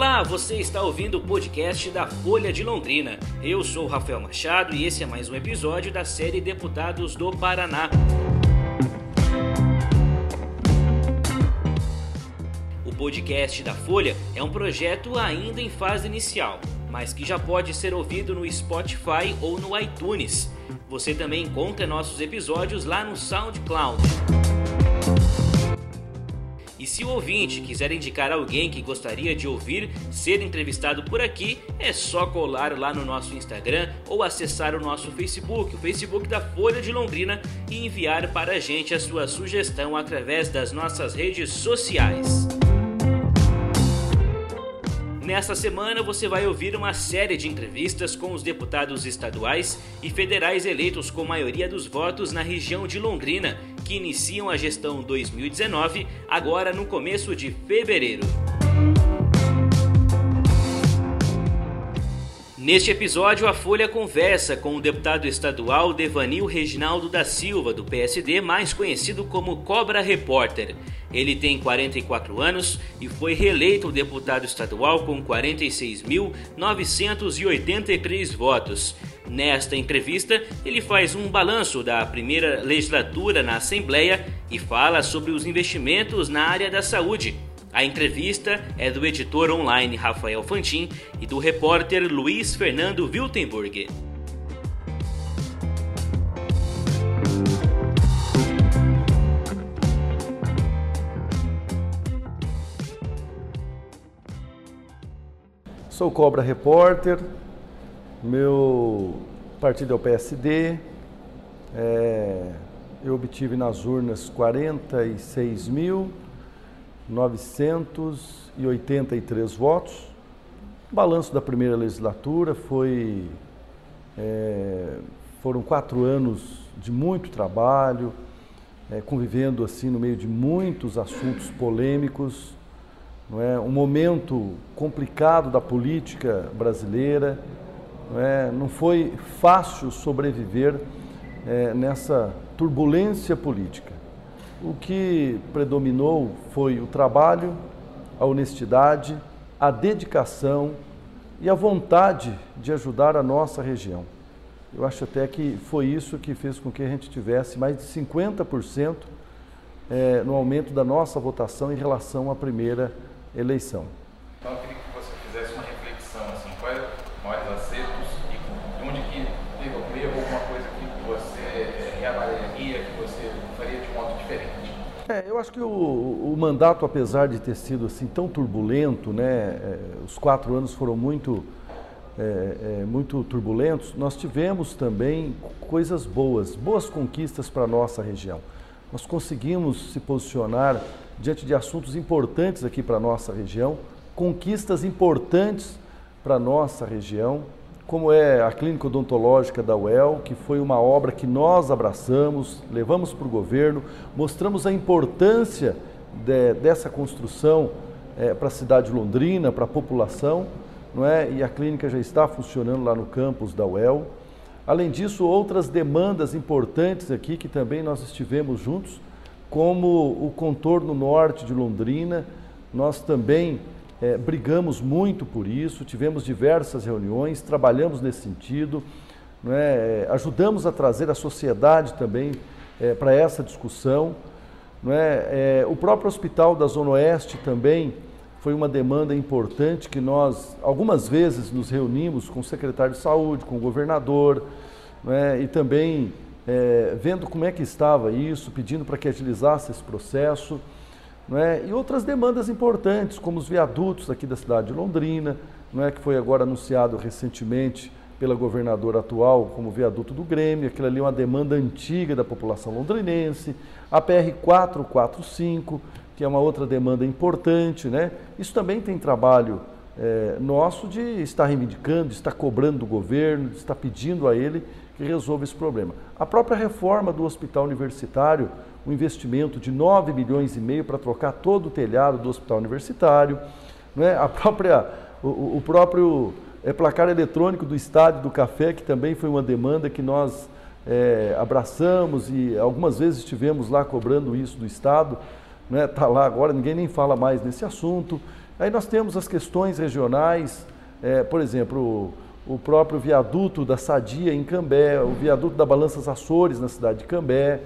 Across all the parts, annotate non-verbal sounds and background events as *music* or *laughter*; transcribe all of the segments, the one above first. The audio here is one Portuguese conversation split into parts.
Olá, você está ouvindo o podcast da Folha de Londrina. Eu sou Rafael Machado e esse é mais um episódio da série Deputados do Paraná. O podcast da Folha é um projeto ainda em fase inicial, mas que já pode ser ouvido no Spotify ou no iTunes. Você também encontra nossos episódios lá no SoundCloud. E se o ouvinte quiser indicar alguém que gostaria de ouvir ser entrevistado por aqui, é só colar lá no nosso Instagram ou acessar o nosso Facebook, o Facebook da Folha de Londrina, e enviar para a gente a sua sugestão através das nossas redes sociais. Nesta semana você vai ouvir uma série de entrevistas com os deputados estaduais e federais eleitos com maioria dos votos na região de Londrina, que iniciam a gestão 2019 agora no começo de fevereiro. Neste episódio, a Folha conversa com o deputado estadual Devanil Reginaldo da Silva, do PSD, mais conhecido como Cobra Repórter. Ele tem 44 anos e foi reeleito deputado estadual com 46.983 votos. Nesta entrevista, ele faz um balanço da primeira legislatura na Assembleia e fala sobre os investimentos na área da saúde. A entrevista é do editor online Rafael Fantin e do repórter Luiz Fernando Wiltenburg. Sou Cobra Repórter, meu partido é o PSD, é, eu obtive nas urnas 46.983 votos. O balanço da primeira legislatura foi, é, foram quatro anos de muito trabalho, é, convivendo assim no meio de muitos assuntos polêmicos, não é? um momento complicado da política brasileira. Não, é? não foi fácil sobreviver é, nessa turbulência política. O que predominou foi o trabalho, a honestidade, a dedicação e a vontade de ajudar a nossa região. Eu acho até que foi isso que fez com que a gente tivesse mais de 50% é, no aumento da nossa votação em relação à primeira eleição. Então eu queria que você fizesse uma reflexão, assim, quais os maiores acertos e onde que teve algum erro, alguma coisa que você é, reavaliaria, que você faria de modo diferente? É, eu acho que o, o, mandato, apesar de ter sido assim tão turbulento, né, é, os quatro anos foram muito, é, é muito turbulentos, nós tivemos também coisas boas, boas conquistas para a nossa região. Nós conseguimos se posicionar diante de assuntos importantes aqui para a nossa região, conquistas importantes para a nossa região, como é a Clínica Odontológica da UEL, que foi uma obra que nós abraçamos, levamos para o governo, mostramos a importância de, dessa construção é, para a cidade de Londrina, para a população, não é? e a clínica já está funcionando lá no campus da UEL. Além disso, outras demandas importantes aqui que também nós estivemos juntos, como o contorno norte de Londrina. Nós também é, brigamos muito por isso, tivemos diversas reuniões, trabalhamos nesse sentido, é? ajudamos a trazer a sociedade também é, para essa discussão. É? o próprio Hospital da Zona Oeste também foi uma demanda importante que nós, algumas vezes, nos reunimos com o secretário de saúde, com o governador, e também é, vendo como é que estava isso, pedindo para que agilizasse esse processo, é? e outras demandas importantes, como os viadutos aqui da cidade de Londrina, não é? que foi agora anunciado recentemente pela governadora atual como viaduto do Grêmio, aquilo ali é uma demanda antiga da população londrinense, a PR 445, que é uma outra demanda importante, né? Isso também tem trabalho é, nosso de estar reivindicando, de estar cobrando do governo, de estar pedindo a ele que resolva esse problema. A própria reforma do hospital universitário, um investimento de 9 milhões e meio para trocar todo o telhado do hospital universitário, é? a própria, o, o próprio é, placar eletrônico do estádio do café, que também foi uma demanda que nós é, abraçamos e algumas vezes estivemos lá cobrando isso do Estado, está? Tá lá agora, ninguém nem fala mais nesse assunto. Aí nós temos as questões regionais, é, por exemplo, o, o, próprio viaduto da Sadia em Cambé, o viaduto da Balanças Açores na cidade de Cambé.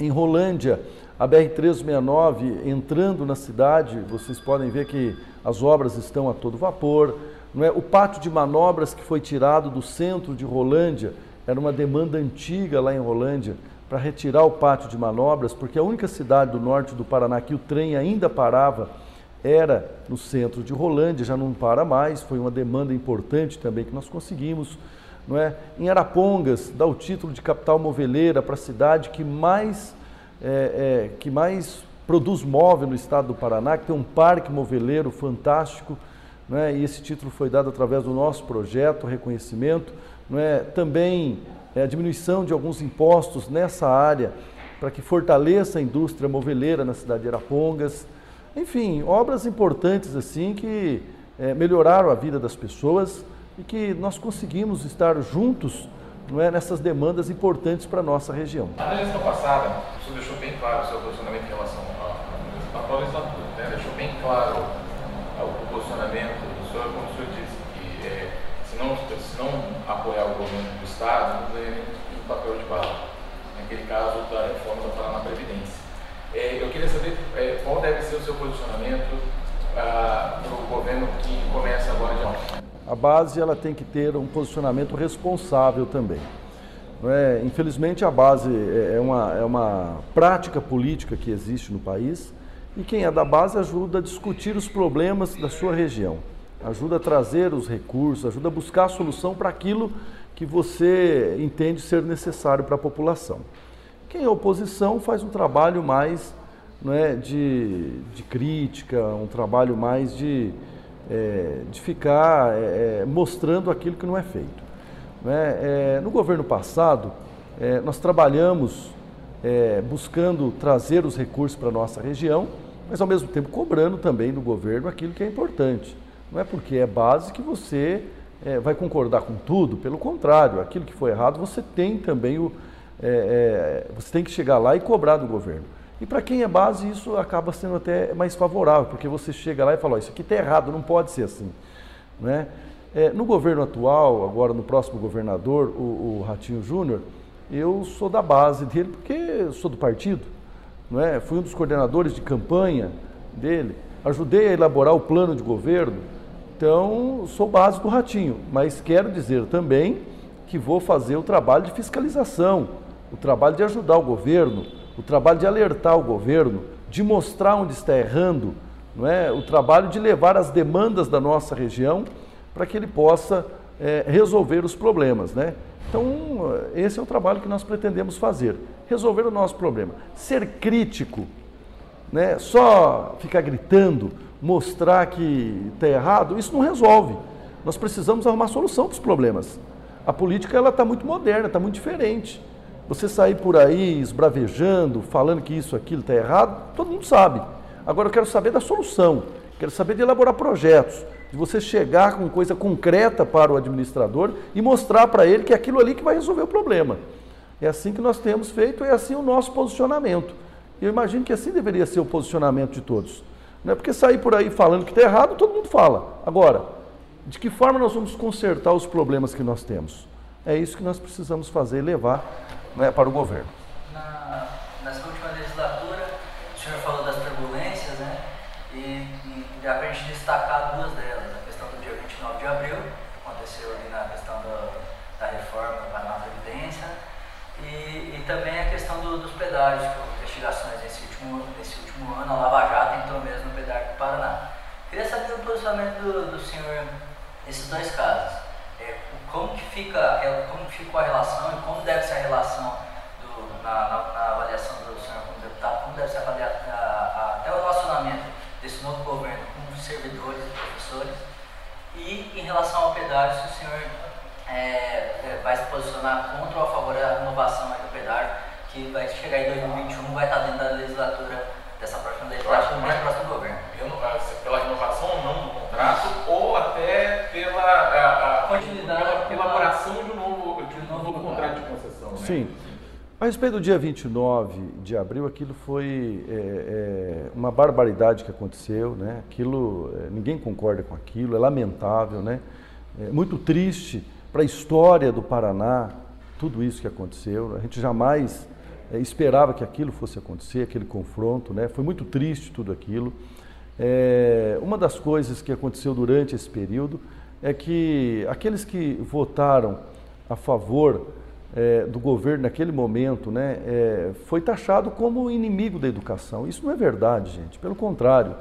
Em Rolândia, a BR-369 entrando na cidade, vocês podem ver que as obras estão a todo vapor. Não é? O pátio de manobras que foi tirado do centro de Rolândia, era uma demanda antiga lá em Rolândia, para retirar o pátio de manobras, porque a única cidade do norte do Paraná que o trem ainda parava era no centro de Rolândia, já não para mais, foi uma demanda importante também que nós conseguimos. Não é? Em Arapongas, dá o título de capital moveleira para a cidade que mais, é, é, que mais produz móvel no estado do Paraná, que tem um parque moveleiro fantástico, é? e esse título foi dado através do nosso projeto, reconhecimento. Não é? Também é, a diminuição de alguns impostos nessa área, para que fortaleça a indústria moveleira na cidade de Arapongas. Enfim, obras importantes assim que é, melhoraram a vida das pessoas e que nós conseguimos estar juntos não é, nessas demandas importantes para a nossa região. Na gestão passada, o senhor deixou bem claro o seu posicionamento em relação à atual legislatura, né? deixou bem claro o posicionamento do senhor, como o senhor disse, que é, se, não, se não apoiar o governo do Estado, não ganha nenhum papel de bala. Naquele caso da reforma da Previdência. É, eu queria saber é, qual deve ser o seu posicionamento ah, para o governo que começa agora de novo. A base ela tem que ter um posicionamento responsável também. É? Infelizmente, a base é, é uma, é uma prática política que existe no país e quem é da base ajuda a discutir os problemas da sua região, ajuda a trazer os recursos, ajuda a buscar a solução para aquilo que você entende ser necessário para a população. Quem é oposição faz um trabalho mais é, de, de crítica, um trabalho mais de, é, de ficar é, é mostrando aquilo que não é feito. É? é no governo passado, é, nós trabalhamos buscando trazer os recursos para a nossa região, mas ao mesmo tempo cobrando também do governo aquilo que é importante. Não é porque é base que você vai concordar com tudo, pelo contrário, aquilo que foi errado você tem também o é, é, você tem que chegar lá e cobrar do governo. E para quem é base, isso acaba sendo até mais favorável, porque você chega lá e fala: oh, Isso aqui está errado, não pode ser assim. Né? É, no governo atual, agora no próximo governador, o, o Ratinho Júnior, eu sou da base dele porque sou do partido. Não é? Fui um dos coordenadores de campanha dele, ajudei a elaborar o plano de governo. Então, sou base do Ratinho, mas quero dizer também que vou fazer o trabalho de fiscalização o trabalho de ajudar o governo, o trabalho de alertar o governo, de mostrar onde está errando, não é? o trabalho de levar as demandas da nossa região para que ele possa é, resolver os problemas. Né? Então, esse é o trabalho que nós pretendemos fazer, resolver o nosso problema. Ser crítico, né? só ficar gritando, mostrar que está errado, isso não resolve. Nós precisamos arrumar solução para os problemas. A política ela está muito moderna, está muito diferente. Você sair por aí esbravejando, falando que isso, aquilo está errado, todo mundo sabe. Agora eu quero saber da solução, quero saber de elaborar projetos, de você chegar com coisa concreta para o administrador e mostrar para ele que é aquilo ali que vai resolver o problema. É assim que nós temos feito, é assim o nosso posicionamento. Eu imagino que assim deveria ser o posicionamento de todos. Não é porque sair por aí falando que está errado, todo mundo fala. Agora, de que forma nós vamos consertar os problemas que nós temos? É isso que nós precisamos fazer, levar né, para o governo. Na, nessa última legislatura, o senhor falou das turbulências, né? E, dá para a gente destacar duas delas. A questão do dia 29 de abril, que aconteceu ali na questão do, da reforma para a Previdência, e, e também a questão do, dos pedágios, que investigações nesse último, nesse último ano, a Lava Jato entrou mesmo no pedágio do Paraná. Queria saber o posicionamento do, do senhor nesses dois casos como que fica, como ficou a relação e como deve ser a relação do, na, na, na, avaliação do senhor como deputado, como deve ser avaliado a, a, até o relacionamento desse novo governo com os servidores e professores? E em relação ao pedágio, se o senhor é, é, vai se posicionar contra ou a favor da renovação do pedágio, que vai chegar em 2021, vai estar dentro da legislatura dessa próxima legislatura, mais próximo do governo. Pela renovação ou não do contrato, ou até pela a, a continuidade, pela elaboração de um novo, de um novo contrato de concessão. Né? Sim. A respeito do dia 29 de abril, aquilo foi é, é, uma barbaridade que aconteceu, né? Aquilo, é, ninguém concorda com aquilo, é lamentável, né? É muito triste para a história do Paraná, tudo isso que aconteceu. A gente jamais é, esperava que aquilo fosse acontecer, aquele confronto, né? Foi muito triste tudo aquilo. É, uma das coisas que aconteceu durante esse período é que aqueles que votaram a favor é, do governo naquele momento, né, é, foi taxado como inimigo da educação. Isso não é verdade, gente. Pelo contrário,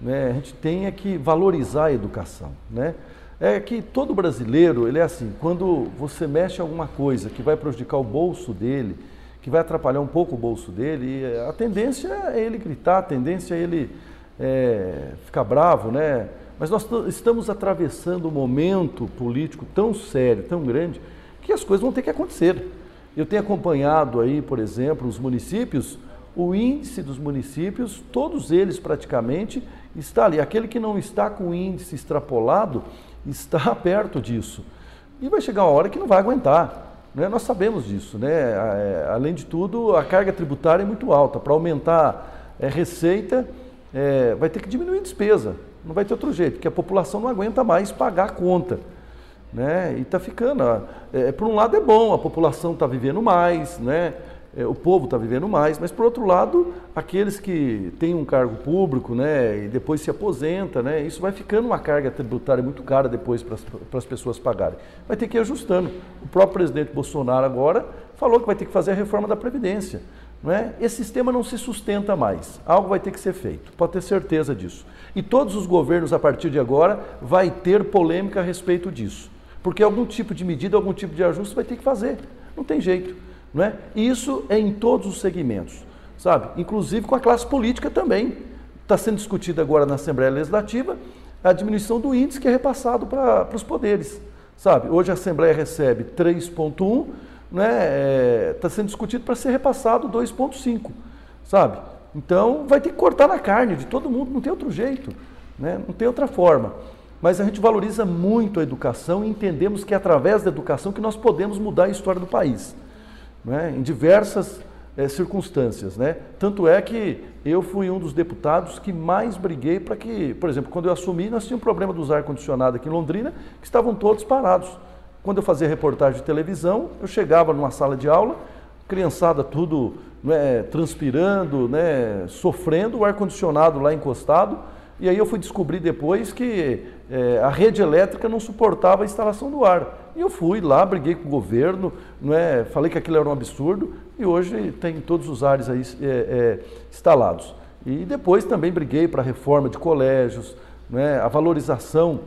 né, a gente tem é que valorizar a educação, né? É que todo brasileiro, ele é assim, quando você mexe alguma coisa que vai prejudicar o bolso dele, que vai atrapalhar um pouco o bolso dele, a tendência é ele gritar, a tendência é ele é, ficar bravo, né? Mas nós estamos atravessando um momento político tão sério, tão grande, que as coisas vão ter que acontecer. Eu tenho acompanhado aí, por exemplo, os municípios, o índice dos municípios, todos eles praticamente está ali. Aquele que não está com o índice extrapolado está *laughs* perto disso. E vai chegar uma hora que não vai aguentar. Né? Nós sabemos disso. Né? É, além de tudo, a carga tributária é muito alta. Para aumentar é, receita, é, vai ter que diminuir a despesa. Não vai ter outro jeito, porque a população não aguenta mais pagar a conta. Né? E está ficando. É, por um lado é bom, a população está vivendo mais, né? É, o povo está vivendo mais, mas por outro lado, aqueles que têm um cargo público né, e depois se aposenta, né, isso vai ficando uma carga tributária muito cara depois para as pessoas pagarem. Vai ter que ir ajustando. O próprio presidente Bolsonaro agora falou que vai ter que fazer a reforma da Previdência. Não é? Esse sistema não se sustenta mais. Algo vai ter que ser feito, pode ter certeza disso. E todos os governos, a partir de agora, vai ter polêmica a respeito disso. Porque algum tipo de medida, algum tipo de ajuste vai ter que fazer. Não tem jeito. Não é? E isso é em todos os segmentos, sabe? Inclusive com a classe política também. Está sendo discutida agora na Assembleia Legislativa a diminuição do índice que é repassado para os poderes, sabe? Hoje a Assembleia recebe 3,1, né? Está é, tá sendo discutido para ser repassado 2,5, sabe? Então vai ter que cortar na carne de todo mundo, não tem outro jeito, né? não tem outra forma mas a gente valoriza muito a educação e entendemos que é através da educação que nós podemos mudar a história do país, né? em diversas é, circunstâncias. Né? Tanto é que eu fui um dos deputados que mais briguei para que, por exemplo, quando eu assumi, nós tínhamos um problema dos ar-condicionado aqui em Londrina, que estavam todos parados. Quando eu fazia reportagem de televisão, eu chegava numa sala de aula, criançada tudo né, transpirando, né, sofrendo, o ar-condicionado lá encostado, e aí eu fui descobrir depois que é, a rede elétrica não suportava a instalação do ar. E eu fui lá, briguei com o governo, não é, falei que aquilo era um absurdo e hoje tem todos os ares aí é, é, instalados. E depois também briguei para a reforma de colégios, né, a valorização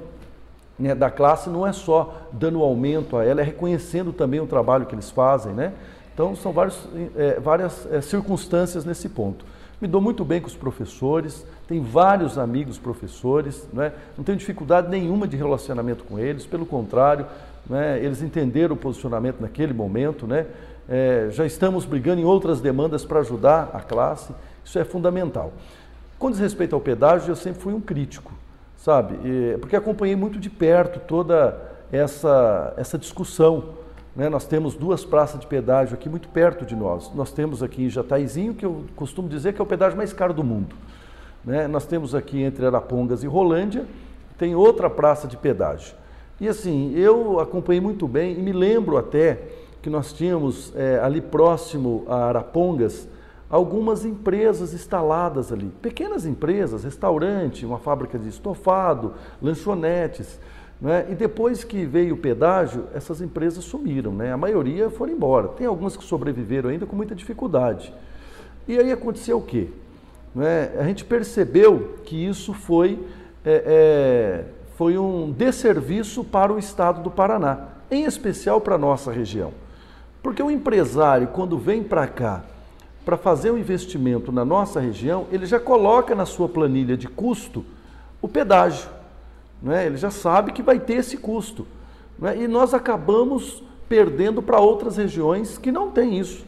né, da classe não é só dando aumento a ela, é reconhecendo também o trabalho que eles fazem. Né? Então são vários, é, várias é, circunstâncias nesse ponto. Me dou muito bem com os professores, tenho vários amigos professores, não, é? não tenho dificuldade nenhuma de relacionamento com eles, pelo contrário, é? eles entenderam o posicionamento naquele momento, né? É, já estamos brigando em outras demandas para ajudar a classe, isso é fundamental. Com respeito ao pedágio, eu sempre fui um crítico, sabe? Porque acompanhei muito de perto toda essa, essa discussão né? Nós temos duas praças de pedágio aqui muito perto de nós. Nós temos aqui em Jataizinho, que eu costumo dizer que é o pedágio mais caro do mundo. Né? Nós temos aqui entre Arapongas e Rolândia, tem outra praça de pedágio. E assim, eu acompanhei muito bem e me lembro até que nós tínhamos é, ali próximo a Arapongas algumas empresas instaladas ali, pequenas empresas, restaurante, uma fábrica de estofado, lanchonetes. Né? E depois que veio o pedágio, essas empresas sumiram, né? a maioria foram embora. Tem algumas que sobreviveram ainda com muita dificuldade. E aí aconteceu o quê? Né? A gente percebeu que isso foi, é, é, foi um desserviço para o estado do Paraná, em especial para a nossa região. Porque o empresário, quando vem para cá para fazer um investimento na nossa região, ele já coloca na sua planilha de custo o pedágio. Né? Ele já sabe que vai ter esse custo. Né? E nós acabamos perdendo para outras regiões que não têm isso.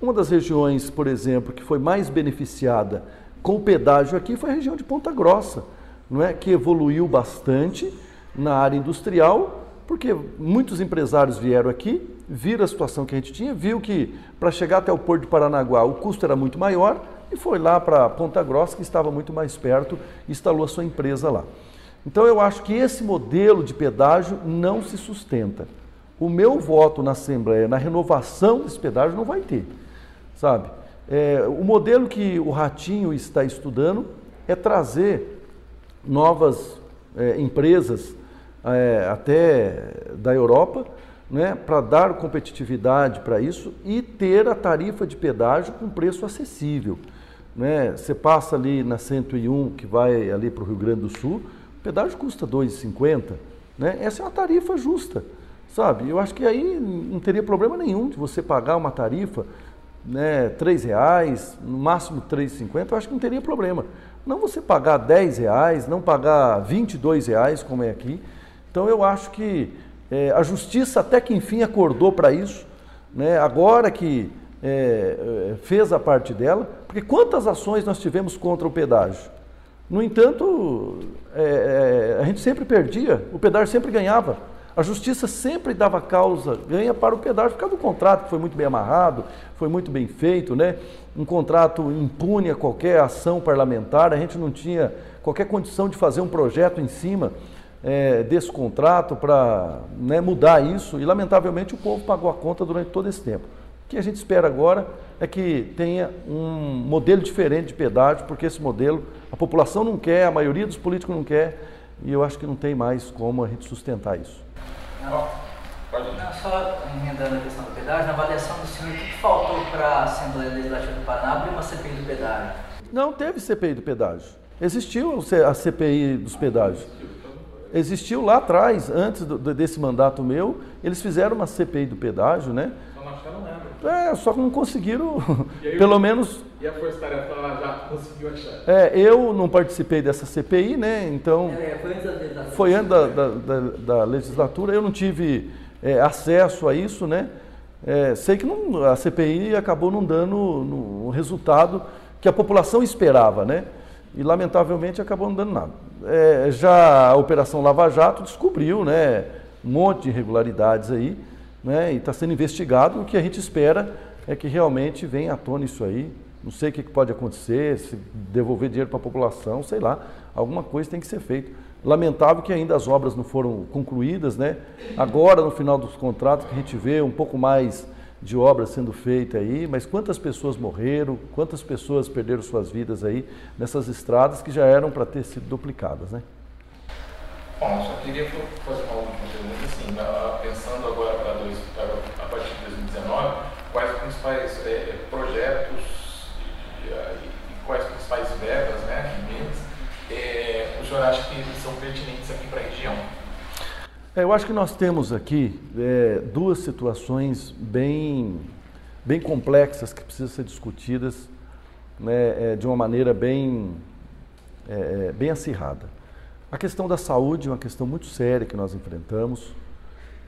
Uma das regiões, por exemplo, que foi mais beneficiada com o pedágio aqui foi a região de Ponta Grossa, não é? que evoluiu bastante na área industrial, porque muitos empresários vieram aqui, viram a situação que a gente tinha, viu que para chegar até o Porto de Paranaguá o custo era muito maior e foi lá para Ponta Grossa, que estava muito mais perto, instalou a sua empresa lá. Então eu acho que esse modelo de pedágio não se sustenta. O meu voto na Assembleia, na renovação desse pedágio, não vai ter, sabe? É, o modelo que o Ratinho está estudando é trazer novas é, empresas é, até da Europa, né, para dar competitividade para isso e ter a tarifa de pedágio com preço acessível. Né? Você passa ali na 101, que vai ali para o Rio Grande do Sul, pedágio custa R$ 2,50. Né? Essa é uma tarifa justa, sabe? Eu acho que aí não teria problema nenhum de você pagar uma tarifa né, R$ reais, no máximo R$ 3,50, eu acho que não teria problema. Não você pagar R$ reais, não pagar R$ reais, como é aqui. Então eu acho que é, a justiça até que enfim acordou para isso, né? agora que é, é, fez a parte dela, porque quantas ações nós tivemos contra o pedágio? No entanto, é, é, a gente sempre perdia, o pedágio sempre ganhava. A justiça sempre dava causa, ganha para o pedágio, por causa do contrato que foi muito bem amarrado, foi muito bem feito, né? Um contrato impune a qualquer ação parlamentar, a gente não tinha qualquer condição de fazer um projeto em cima é, desse contrato para né, mudar isso, e lamentavelmente o povo pagou a conta durante todo esse tempo. O que a gente espera agora é que tenha um modelo diferente de pedágio, porque esse modelo a população não quer, a maioria dos políticos não quer, e eu acho que não tem mais como a gente sustentar isso. Não, não só emendando a questão do pedágio, na avaliação do senhor, o que faltou para a Assembleia Legislativa do Paraná abrir uma CPI do pedágio? Não teve CPI do pedágio. Existiu a CPI dos pedágios. Existiu lá atrás, antes do, desse mandato meu, eles fizeram uma CPI do pedágio, né? É, só que não conseguiram, aí, *laughs* pelo menos. E a Força Tarefa já conseguiu achar? É, eu não participei dessa CPI, né? Então. É, foi antes da, foi antes da, da, da, da legislatura, eu não tive é, acesso a isso, né? É, sei que não, a CPI acabou não dando o resultado que a população esperava, né? E lamentavelmente acabou não dando nada. É, já a Operação Lava Jato descobriu, né? Um monte de irregularidades aí né, e está sendo investigado. O que a gente espera é que realmente venha à tona isso aí. Não sei o que pode acontecer, se devolver dinheiro para a população, sei lá, alguma coisa tem que ser feita. Lamentável que ainda as obras não foram concluídas, né? Agora, no final dos contratos, que a gente vê um pouco mais de obra sendo feita aí, mas quantas pessoas morreram, quantas pessoas perderam suas vidas aí nessas estradas que já eram para ter sido duplicadas, né? Bom, só queria fazer uma última pergunta, assim, pensando agora para dois, a partir de 2019, quais os principais é, projetos e, e, quais as principais verbas, né, emendas, é, o senhor acha que são pertinentes aqui para a região? É, eu acho que nós temos aqui é, duas situações bem, bem complexas que precisam ser discutidas né, é, de uma maneira bem, é, bem acirrada. A questão da saúde é uma questão muito séria que nós enfrentamos.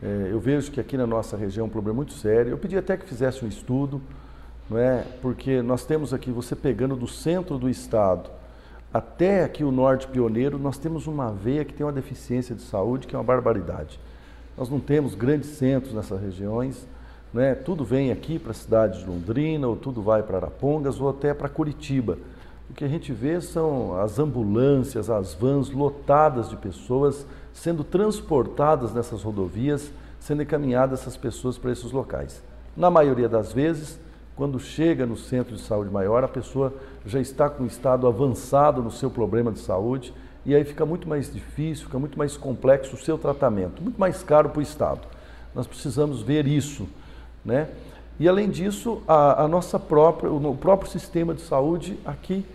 É, eu vejo que aqui na nossa região é um problema muito sério. Eu pedi até que fizesse um estudo, não é? porque nós temos aqui, você pegando do centro do estado até aqui o norte pioneiro, nós temos uma veia que tem uma deficiência de saúde que é uma barbaridade. Nós não temos grandes centros nessas regiões, né? tudo vem aqui para a cidade de Londrina, ou tudo vai para Arapongas, ou até para Curitiba. O que a gente vê são as ambulâncias, as vans lotadas de pessoas sendo transportadas nessas rodovias, sendo encaminhadas essas pessoas para esses locais. Na maioria das vezes, quando chega no centro de saúde maior, a pessoa já está com um estado avançado no seu problema de saúde e aí fica muito mais difícil, fica muito mais complexo o seu tratamento, muito mais caro para o Estado. Nós precisamos ver isso, né? E além disso, a, a nossa própria, o próprio sistema de saúde aqui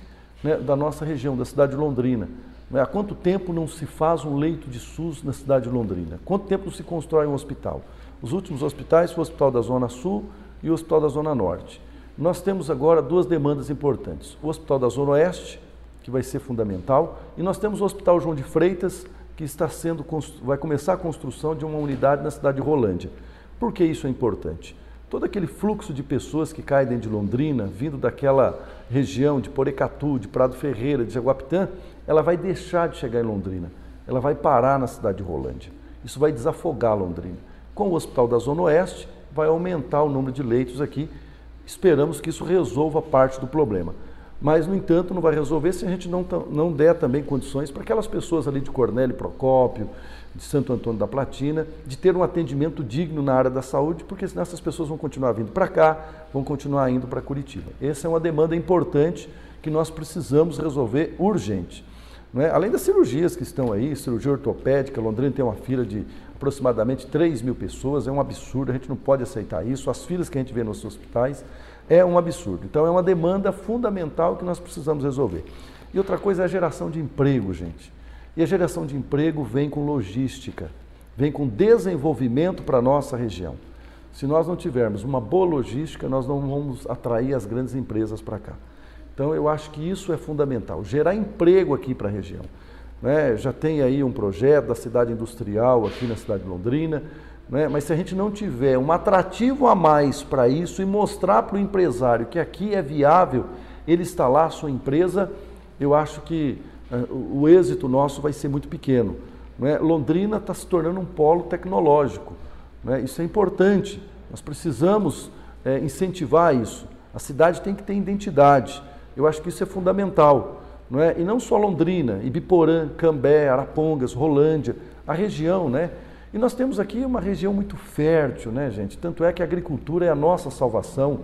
né, da nossa região, da cidade de Londrina. Né? Há quanto tempo não se faz um leito de SUS na cidade de Londrina? Quanto tempo não se constrói um hospital? Os últimos hospitais foram o Hospital da Zona Sul e o Hospital da Zona Norte. Nós temos agora duas demandas importantes. O Hospital da Zona Oeste, que vai ser fundamental, e nós temos o Hospital João de Freitas, que está sendo, vai começar a construção de uma unidade na cidade de Rolândia. Por que isso é importante? todo aquele fluxo de pessoas que caem dentro de Londrina, vindo daquela região de Porecatu, de Prado Ferreira, de Jaguapitã, ela vai deixar de chegar em Londrina. Ela vai parar na cidade de Rolândia. Isso vai desafogar Londrina. Com o Hospital da Zona Oeste, vai aumentar o número de leitos aqui. Esperamos que isso resolva parte do problema. Mas, no entanto, não vai resolver se a gente não, não der também condições para aquelas pessoas ali de Cornélio Procópio, de Santo Antônio da Platina, de ter um atendimento digno na área da saúde, porque senão essas pessoas vão continuar vindo para cá, vão continuar indo para Curitiba. Essa é uma demanda importante que nós precisamos resolver urgente. É? Além das cirurgias que estão aí, cirurgia ortopédica, Londrina tem uma fila de aproximadamente 3 mil pessoas, é um absurdo, a gente não pode aceitar isso. As filas que a gente vê nos hospitais é um absurdo. Então é uma demanda fundamental que nós precisamos resolver. E outra coisa é a geração de emprego, gente. E a geração de emprego vem com logística, vem com desenvolvimento para a nossa região. Se nós não tivermos uma boa logística, nós não vamos atrair as grandes empresas para cá. Então, eu acho que isso é fundamental, gerar emprego aqui para a região. Né? Já tem aí um projeto da cidade industrial aqui na cidade de Londrina, né? mas se a gente não tiver um atrativo a mais para isso e mostrar para o empresário que aqui é viável ele instalar a sua empresa, eu acho que uh, o êxito nosso vai ser muito pequeno. Né? Londrina está se tornando um polo tecnológico. Né? Isso é importante. Nós precisamos é, incentivar isso. A cidade tem que ter identidade. Eu acho que isso é fundamental. Não é? E não só Londrina, Ibiporã, Cambé, Arapongas, Rolândia, a região, né? E nós temos aqui uma região muito fértil, né, gente? Tanto é que a agricultura é a nossa salvação.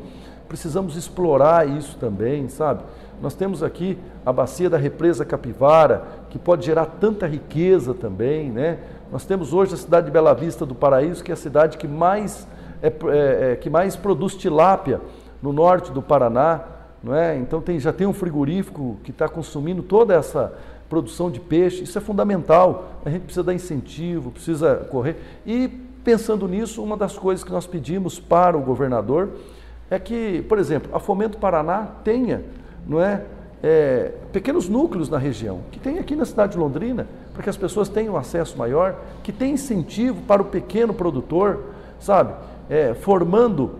Precisamos explorar isso também, sabe? Nós temos aqui a bacia da represa Capivara, que pode gerar tanta riqueza também, né? Nós temos hoje a cidade de Bela Vista do Paraíso, que é a cidade que mais, é, é, é que mais produz tilápia no norte do Paraná não é? Então tem, já tem um frigorífico que está consumindo toda essa produção de peixe, isso é fundamental. A gente precisa dar incentivo, precisa correr. E pensando nisso, uma das coisas que nós pedimos para o governador é que, por exemplo, a Fomento Paraná tenha, não é, é, pequenos núcleos na região, que tem aqui na cidade de Londrina, para que as pessoas tenham acesso maior, que tem incentivo para o pequeno produtor, sabe, é, formando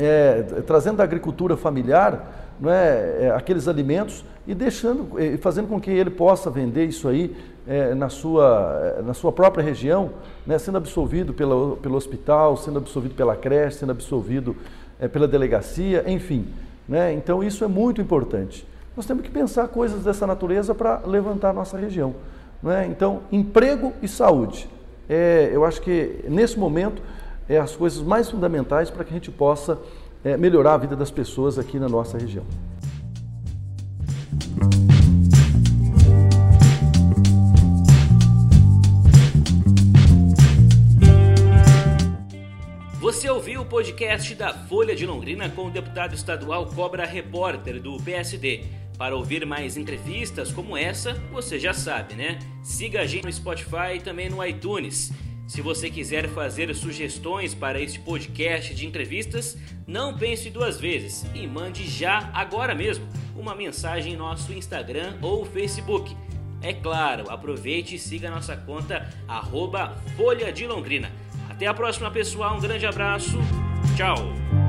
é, trazendo da agricultura familiar não é, é, aqueles alimentos e deixando, e fazendo com que ele possa vender isso aí é, na, sua, é, na sua própria região, né, sendo absolvido pela, pelo hospital, sendo absolvido pela creche, sendo absolvido é, pela delegacia, enfim. Né, então isso é muito importante. Nós temos que pensar coisas dessa natureza para levantar a nossa região. Né? Então, emprego e saúde. É, eu acho que nesse momento é as coisas mais fundamentais para que a gente possa é, melhorar a vida das pessoas aqui na nossa região. Você ouviu o podcast da Folha de Londrina com o deputado estadual Cobra Repórter do PSD. Para ouvir mais entrevistas como essa, você já sabe, né? Siga a gente no Spotify e também no iTunes. Se você quiser fazer sugestões para este podcast de entrevistas, não pense duas vezes e mande já, agora mesmo, uma mensagem em nosso Instagram ou Facebook. É claro, aproveite e siga nossa conta arroba Folha de Londrina. Até a próxima, pessoal. Um grande abraço. Tchau.